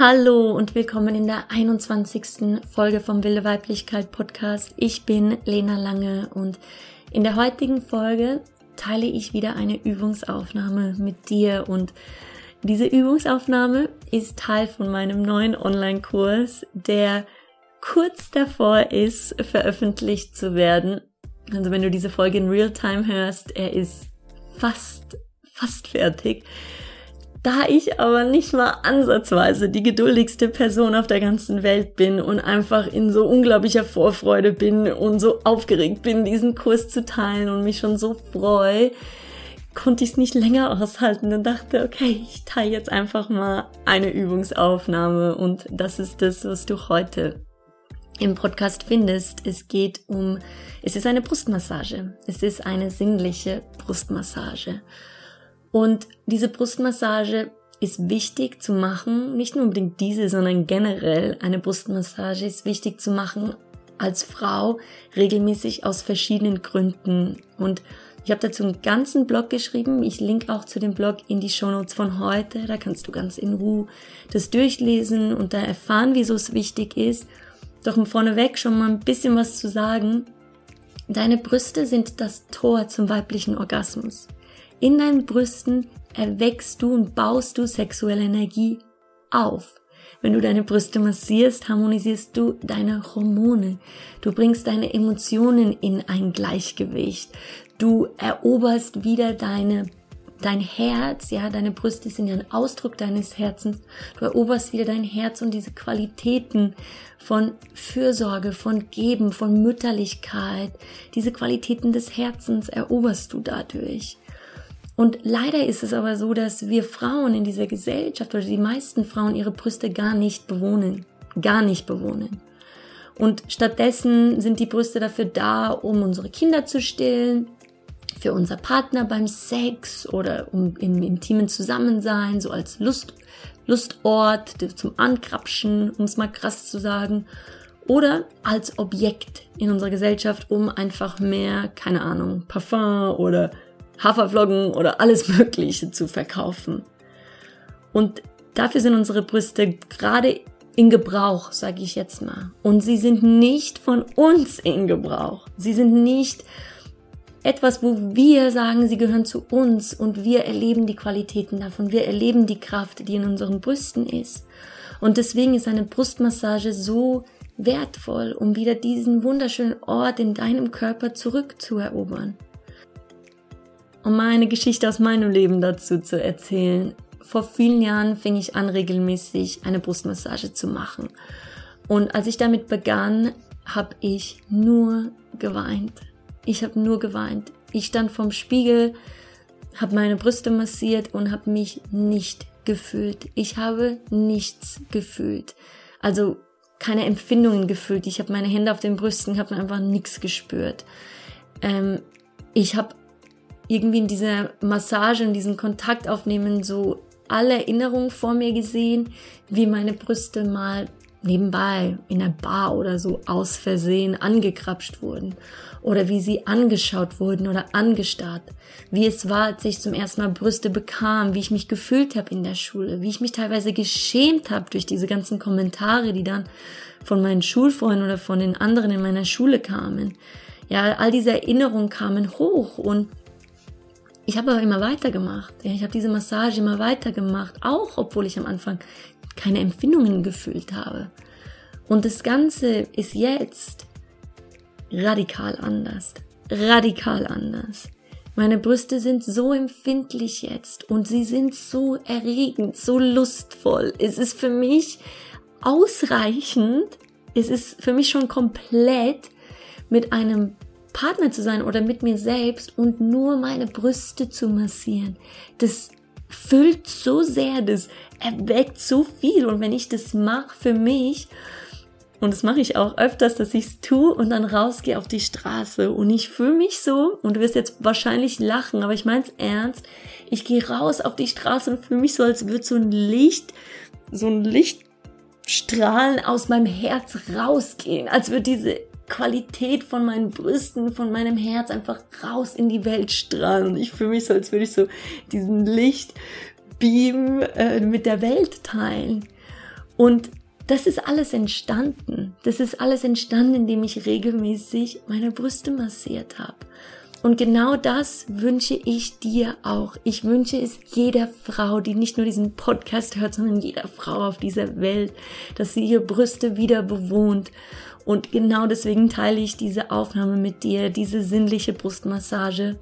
Hallo und willkommen in der 21. Folge vom Wilde Weiblichkeit Podcast. Ich bin Lena Lange und in der heutigen Folge teile ich wieder eine Übungsaufnahme mit dir und diese Übungsaufnahme ist Teil von meinem neuen Online-Kurs, der kurz davor ist, veröffentlicht zu werden. Also wenn du diese Folge in Realtime hörst, er ist fast, fast fertig. Da ich aber nicht mal ansatzweise die geduldigste Person auf der ganzen Welt bin und einfach in so unglaublicher Vorfreude bin und so aufgeregt bin, diesen Kurs zu teilen und mich schon so freue, konnte ich es nicht länger aushalten und dachte, okay, ich teile jetzt einfach mal eine Übungsaufnahme und das ist das, was du heute im Podcast findest. Es geht um, es ist eine Brustmassage. Es ist eine sinnliche Brustmassage. Und diese Brustmassage ist wichtig zu machen, nicht nur unbedingt diese, sondern generell eine Brustmassage ist wichtig zu machen als Frau regelmäßig aus verschiedenen Gründen. Und ich habe dazu einen ganzen Blog geschrieben. Ich link auch zu dem Blog in die Shownotes von heute. Da kannst du ganz in Ruhe das durchlesen und da erfahren, wieso es wichtig ist. Doch um vorneweg schon mal ein bisschen was zu sagen. Deine Brüste sind das Tor zum weiblichen Orgasmus. In deinen Brüsten erweckst du und baust du sexuelle Energie auf. Wenn du deine Brüste massierst, harmonisierst du deine Hormone. Du bringst deine Emotionen in ein Gleichgewicht. Du eroberst wieder deine dein Herz, ja, deine Brüste sind ja ein Ausdruck deines Herzens. Du eroberst wieder dein Herz und diese Qualitäten von Fürsorge, von Geben, von Mütterlichkeit, diese Qualitäten des Herzens eroberst du dadurch. Und leider ist es aber so, dass wir Frauen in dieser Gesellschaft oder die meisten Frauen ihre Brüste gar nicht bewohnen. Gar nicht bewohnen. Und stattdessen sind die Brüste dafür da, um unsere Kinder zu stillen, für unser Partner beim Sex oder um im intimen Zusammensein, so als Lust, Lustort zum Ankrapschen, um es mal krass zu sagen, oder als Objekt in unserer Gesellschaft, um einfach mehr, keine Ahnung, Parfum oder Haferflocken oder alles Mögliche zu verkaufen. Und dafür sind unsere Brüste gerade in Gebrauch, sage ich jetzt mal. Und sie sind nicht von uns in Gebrauch. Sie sind nicht etwas, wo wir sagen, sie gehören zu uns und wir erleben die Qualitäten davon. Wir erleben die Kraft, die in unseren Brüsten ist. Und deswegen ist eine Brustmassage so wertvoll, um wieder diesen wunderschönen Ort in deinem Körper zurückzuerobern um meine Geschichte aus meinem Leben dazu zu erzählen. Vor vielen Jahren fing ich an, regelmäßig eine Brustmassage zu machen. Und als ich damit begann, habe ich nur geweint. Ich habe nur geweint. Ich stand vorm Spiegel, habe meine Brüste massiert und habe mich nicht gefühlt. Ich habe nichts gefühlt. Also keine Empfindungen gefühlt. Ich habe meine Hände auf den Brüsten, habe einfach nichts gespürt. Ähm, ich habe irgendwie in dieser Massage, in diesem Kontakt aufnehmen, so alle Erinnerungen vor mir gesehen, wie meine Brüste mal nebenbei in der Bar oder so aus Versehen angekrapscht wurden oder wie sie angeschaut wurden oder angestarrt, wie es war, als ich zum ersten Mal Brüste bekam, wie ich mich gefühlt habe in der Schule, wie ich mich teilweise geschämt habe durch diese ganzen Kommentare, die dann von meinen Schulfreunden oder von den anderen in meiner Schule kamen. Ja, all diese Erinnerungen kamen hoch und ich habe aber immer weitergemacht. Ja, ich habe diese Massage immer weitergemacht, auch obwohl ich am Anfang keine Empfindungen gefühlt habe. Und das Ganze ist jetzt radikal anders. Radikal anders. Meine Brüste sind so empfindlich jetzt und sie sind so erregend, so lustvoll. Es ist für mich ausreichend. Es ist für mich schon komplett mit einem Partner zu sein oder mit mir selbst und nur meine Brüste zu massieren. Das füllt so sehr, das erweckt so viel. Und wenn ich das mache für mich, und das mache ich auch öfters, dass ich es tue und dann rausgehe auf die Straße und ich fühle mich so, und du wirst jetzt wahrscheinlich lachen, aber ich meine es ernst, ich gehe raus auf die Straße und fühle mich so, als würde so ein Licht, so ein Lichtstrahlen aus meinem Herz rausgehen, als würde diese Qualität von meinen Brüsten, von meinem Herz einfach raus in die Welt strahlen. Und ich fühle mich so, als würde ich so diesen Lichtbeam äh, mit der Welt teilen. Und das ist alles entstanden. Das ist alles entstanden, indem ich regelmäßig meine Brüste massiert habe. Und genau das wünsche ich dir auch. Ich wünsche es jeder Frau, die nicht nur diesen Podcast hört, sondern jeder Frau auf dieser Welt, dass sie ihre Brüste wieder bewohnt. Und genau deswegen teile ich diese Aufnahme mit dir, diese sinnliche Brustmassage.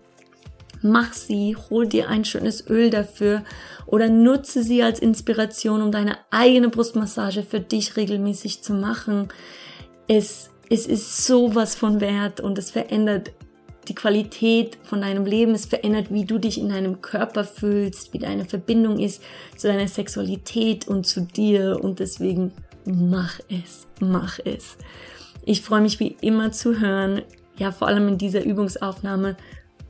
Mach sie, hol dir ein schönes Öl dafür oder nutze sie als Inspiration, um deine eigene Brustmassage für dich regelmäßig zu machen. Es, es ist sowas von wert und es verändert die Qualität von deinem Leben, es verändert, wie du dich in deinem Körper fühlst, wie deine Verbindung ist zu deiner Sexualität und zu dir und deswegen mach es, mach es. Ich freue mich wie immer zu hören, ja vor allem in dieser Übungsaufnahme,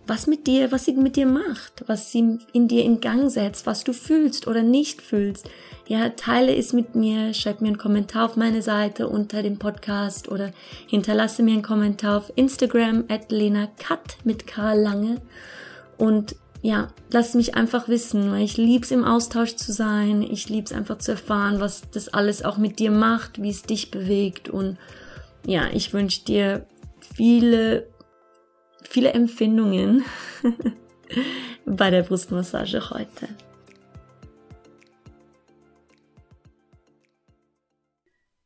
was mit dir, was sie mit dir macht, was sie in dir in Gang setzt, was du fühlst oder nicht fühlst. Ja, teile es mit mir, schreib mir einen Kommentar auf meine Seite unter dem Podcast oder hinterlasse mir einen Kommentar auf Instagram at Lena Kat mit K Lange und ja, lass mich einfach wissen, weil ich lieb's im Austausch zu sein, ich lieb's einfach zu erfahren, was das alles auch mit dir macht, wie es dich bewegt und ja, ich wünsche dir viele viele Empfindungen bei der Brustmassage heute.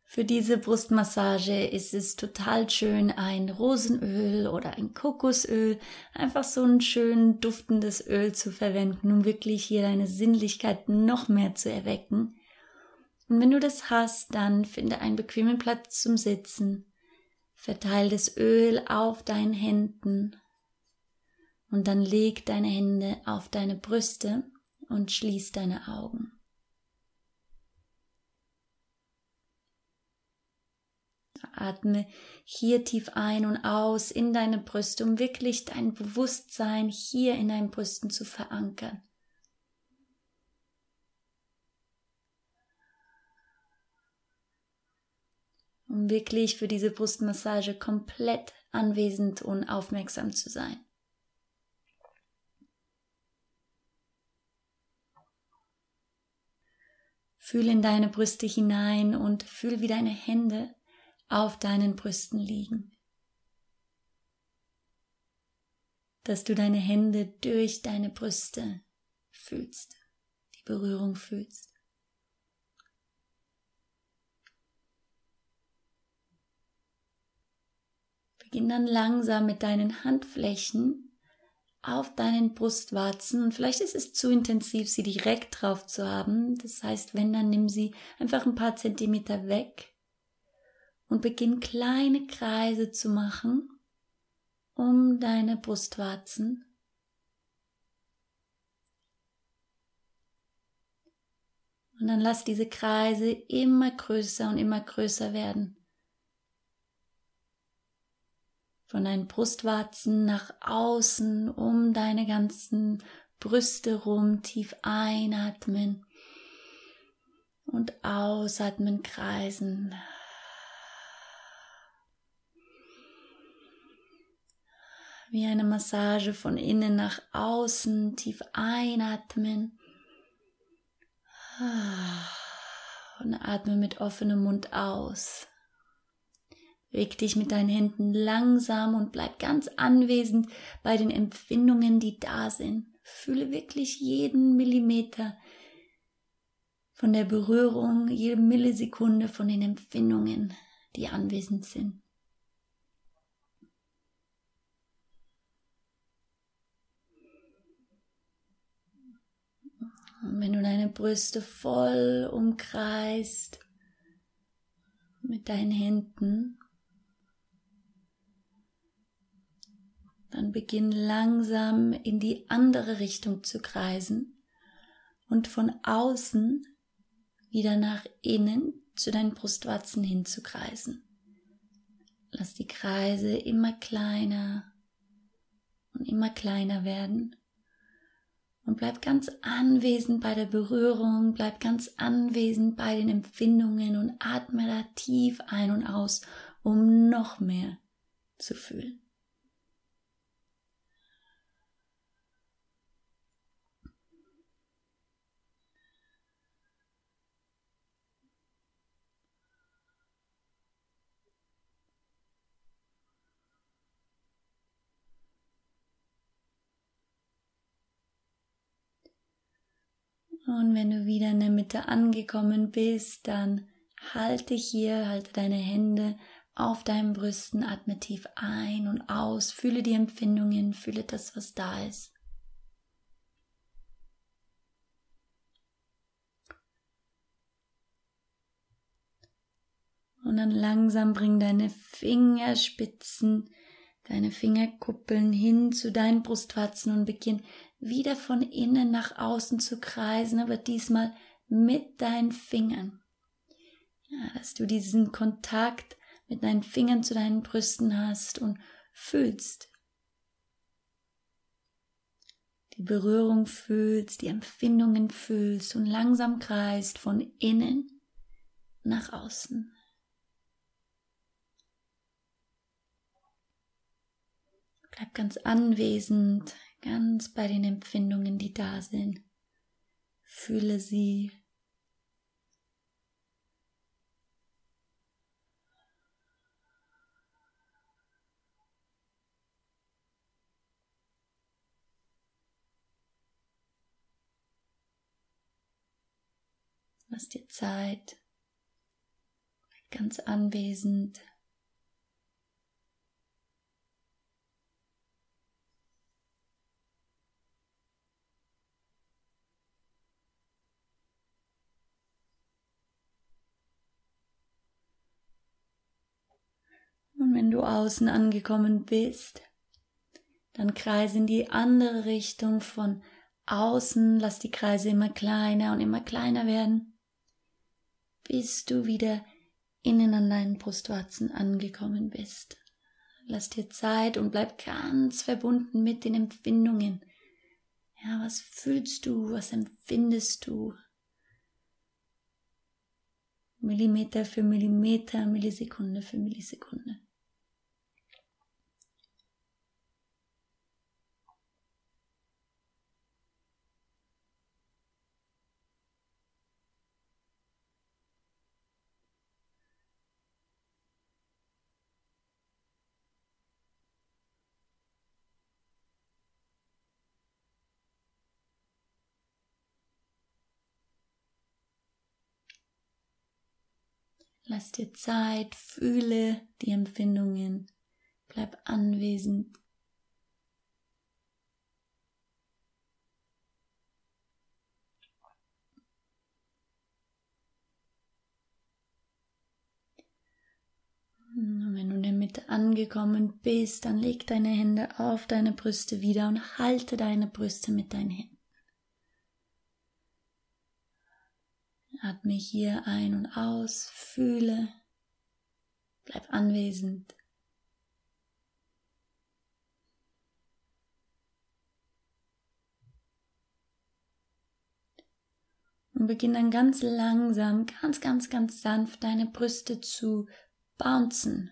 Für diese Brustmassage ist es total schön, ein Rosenöl oder ein Kokosöl, einfach so ein schön duftendes Öl zu verwenden, um wirklich hier deine Sinnlichkeit noch mehr zu erwecken. Und wenn du das hast, dann finde einen bequemen Platz zum Sitzen Verteil das Öl auf deinen Händen und dann leg deine Hände auf deine Brüste und schließ deine Augen. Atme hier tief ein und aus in deine Brüste, um wirklich dein Bewusstsein hier in deinen Brüsten zu verankern. Um wirklich für diese Brustmassage komplett anwesend und aufmerksam zu sein. Fühl in deine Brüste hinein und fühl, wie deine Hände auf deinen Brüsten liegen. Dass du deine Hände durch deine Brüste fühlst, die Berührung fühlst. Beginn dann langsam mit deinen Handflächen auf deinen Brustwarzen und vielleicht ist es zu intensiv, sie direkt drauf zu haben. Das heißt, wenn, dann nimm sie einfach ein paar Zentimeter weg und beginn kleine Kreise zu machen um deine Brustwarzen. Und dann lass diese Kreise immer größer und immer größer werden von deinen Brustwarzen nach außen, um deine ganzen Brüste rum, tief einatmen und ausatmen, kreisen. Wie eine Massage von innen nach außen, tief einatmen. Und atme mit offenem Mund aus. Reg dich mit deinen Händen langsam und bleib ganz anwesend bei den Empfindungen, die da sind. Fühle wirklich jeden Millimeter von der Berührung, jede Millisekunde von den Empfindungen, die anwesend sind. Und wenn du deine Brüste voll umkreist mit deinen Händen, Dann beginn langsam in die andere Richtung zu kreisen und von außen wieder nach innen zu deinen Brustwarzen hinzukreisen. Lass die Kreise immer kleiner und immer kleiner werden. Und bleib ganz anwesend bei der Berührung, bleib ganz anwesend bei den Empfindungen und atme da tief ein und aus, um noch mehr zu fühlen. Und wenn du wieder in der Mitte angekommen bist, dann halte hier, halte deine Hände auf deinen Brüsten, atme tief ein und aus, fühle die Empfindungen, fühle das, was da ist. Und dann langsam bring deine Fingerspitzen, deine Fingerkuppeln hin zu deinen Brustwarzen und beginn wieder von innen nach außen zu kreisen, aber diesmal mit deinen Fingern. Ja, dass du diesen Kontakt mit deinen Fingern zu deinen Brüsten hast und fühlst. Die Berührung fühlst, die Empfindungen fühlst und langsam kreist von innen nach außen. Bleib ganz anwesend, ganz bei den Empfindungen, die da sind. Fühle sie. Lass dir Zeit, ganz anwesend. Und wenn du außen angekommen bist, dann kreise in die andere Richtung von außen, lass die Kreise immer kleiner und immer kleiner werden, bis du wieder innen an deinen Brustwarzen angekommen bist. Lass dir Zeit und bleib ganz verbunden mit den Empfindungen. Ja, was fühlst du, was empfindest du? Millimeter für Millimeter, Millisekunde für Millisekunde. Lass dir Zeit, fühle die Empfindungen, bleib anwesend. Wenn du in der Mitte angekommen bist, dann leg deine Hände auf deine Brüste wieder und halte deine Brüste mit deinen Händen. Atme hier ein und aus, fühle, bleib anwesend. Und beginn dann ganz langsam, ganz, ganz, ganz sanft deine Brüste zu bouncen,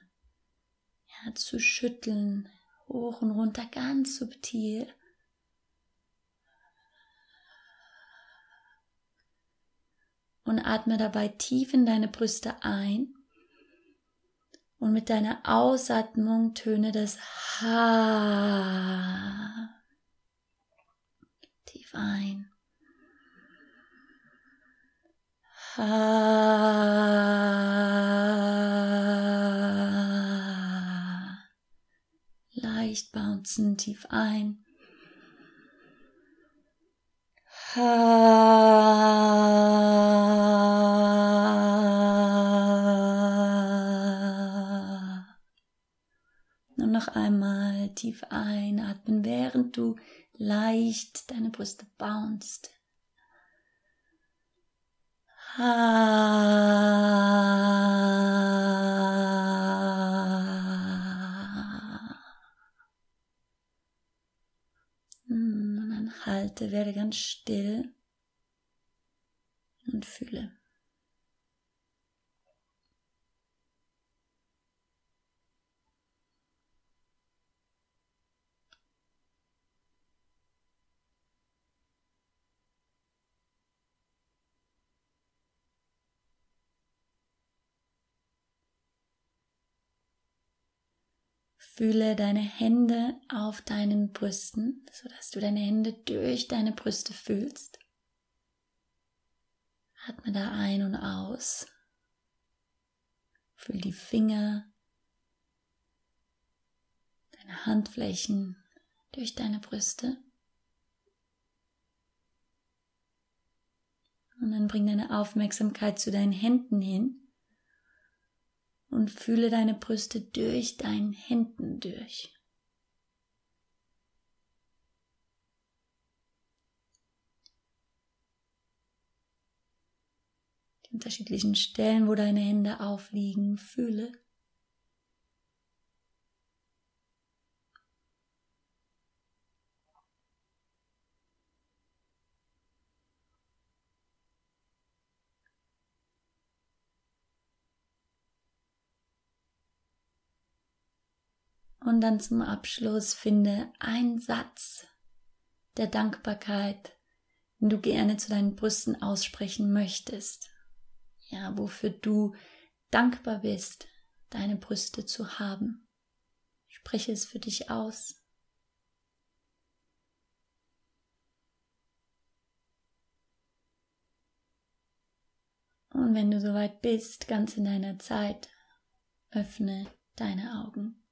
ja, zu schütteln, hoch und runter, ganz subtil. Und atme dabei tief in deine Brüste ein. Und mit deiner Ausatmung töne das Ha tief ein. Ha. Leicht bouncen tief ein. Nur noch einmal tief einatmen, während du leicht deine Brüste bounst. Halte, werde ganz still und fühle. Fühle deine Hände auf deinen Brüsten, sodass du deine Hände durch deine Brüste fühlst. Atme da ein und aus. Fühl die Finger, deine Handflächen durch deine Brüste. Und dann bring deine Aufmerksamkeit zu deinen Händen hin und fühle deine Brüste durch deinen Händen durch. Die unterschiedlichen Stellen, wo deine Hände aufliegen, fühle. Und dann zum Abschluss finde einen Satz der Dankbarkeit, den du gerne zu deinen Brüsten aussprechen möchtest. Ja, wofür du dankbar bist, deine Brüste zu haben. Spreche es für dich aus. Und wenn du soweit bist, ganz in deiner Zeit, öffne deine Augen.